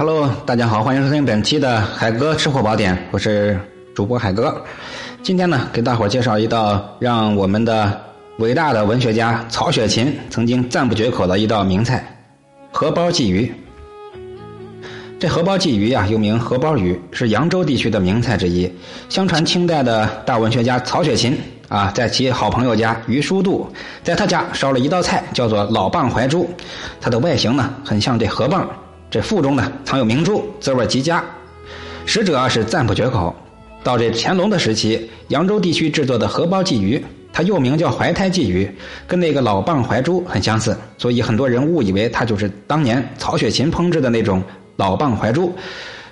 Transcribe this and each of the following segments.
Hello，大家好，欢迎收听本期的海哥吃货宝典，我是主播海哥。今天呢，给大伙介绍一道让我们的伟大的文学家曹雪芹曾经赞不绝口的一道名菜——荷包鲫鱼。这荷包鲫鱼啊，又名荷包鱼，是扬州地区的名菜之一。相传清代的大文学家曹雪芹啊，在其好朋友家于书度，在他家烧了一道菜，叫做老蚌怀珠。它的外形呢，很像这荷蚌，这腹中呢藏有明珠，滋味极佳。食者是赞不绝口。到这乾隆的时期，扬州地区制作的荷包鲫鱼，它又名叫怀胎鲫鱼，跟那个老蚌怀珠很相似，所以很多人误以为它就是当年曹雪芹烹制的那种。老蚌怀珠，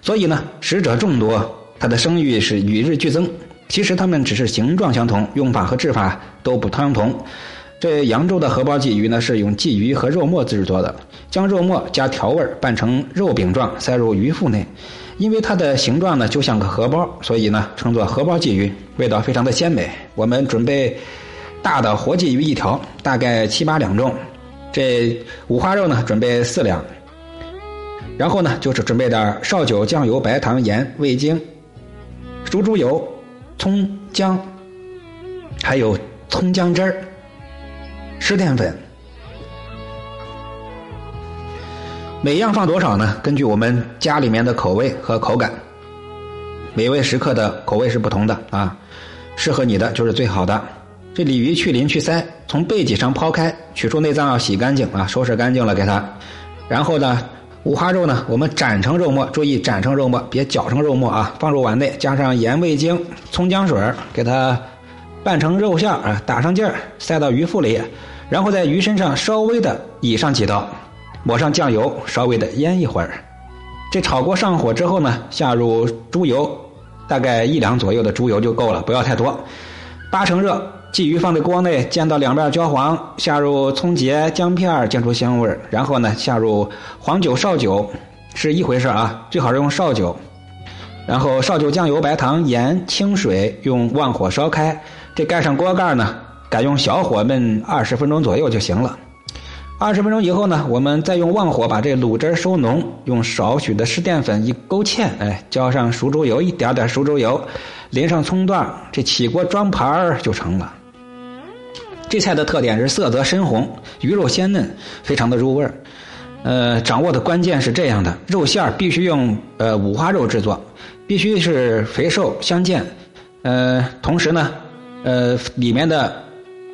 所以呢，食者众多，它的声誉是与日俱增。其实它们只是形状相同，用法和制法都不相同。这扬州的荷包鲫鱼呢，是用鲫鱼和肉末制作的，将肉末加调味拌成肉饼状，塞入鱼腹内。因为它的形状呢，就像个荷包，所以呢，称作荷包鲫鱼，味道非常的鲜美。我们准备大的活鲫鱼一条，大概七八两重。这五花肉呢，准备四两。然后呢，就是准备点绍酒、酱油、白糖、盐、味精、猪猪油、葱姜，还有葱姜汁儿、湿淀粉。每样放多少呢？根据我们家里面的口味和口感，每位食客的口味是不同的啊。适合你的就是最好的。这鲤鱼去鳞去鳃，从背脊上抛开，取出内脏要洗干净啊，收拾干净了给它。然后呢？五花肉呢，我们斩成肉末，注意斩成肉末，别搅成肉末啊！放入碗内，加上盐、味精、葱姜水给它拌成肉馅啊，打上劲儿，塞到鱼腹里，然后在鱼身上稍微的倚上几刀，抹上酱油，稍微的腌一会儿。这炒锅上火之后呢，下入猪油，大概一两左右的猪油就够了，不要太多，八成热。鲫鱼放在锅内煎到两面焦黄，下入葱节、姜片煎出香味然后呢，下入黄酒、绍酒，是一回事啊，最好是用绍酒。然后绍酒、酱油、白糖、盐、清水，用旺火烧开。这盖上锅盖呢，改用小火焖二十分钟左右就行了。二十分钟以后呢，我们再用旺火把这卤汁收浓，用少许的湿淀粉一勾芡，哎，浇上熟猪油，一点点熟猪油，淋上葱段，这起锅装盘就成了。这菜的特点是色泽深红，鱼肉鲜嫩，非常的入味儿。呃，掌握的关键是这样的：肉馅儿必须用呃五花肉制作，必须是肥瘦相间。呃，同时呢，呃里面的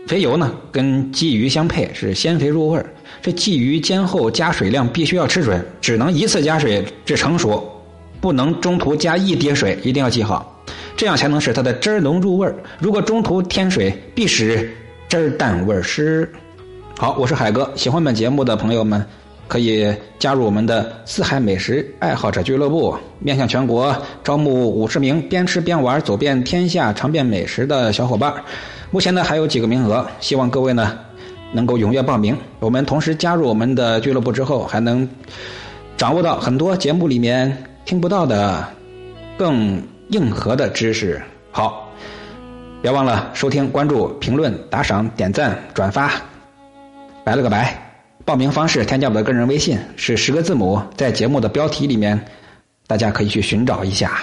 肥油呢跟鲫鱼相配，是鲜肥入味儿。这鲫鱼煎后加水量必须要吃准，只能一次加水至成熟，不能中途加一滴水，一定要记好，这样才能使它的汁儿浓入味儿。如果中途添水，必使汁儿淡味儿湿。好，我是海哥。喜欢本节目的朋友们，可以加入我们的四海美食爱好者俱乐部，面向全国招募五十名边吃边玩、走遍天下尝遍美食的小伙伴。目前呢还有几个名额，希望各位呢能够踊跃报名。我们同时加入我们的俱乐部之后，还能掌握到很多节目里面听不到的更硬核的知识。好。别忘了收听、关注、评论、打赏、点赞、转发，拜了个拜。报名方式：添加我的个人微信，是十个字母，在节目的标题里面，大家可以去寻找一下。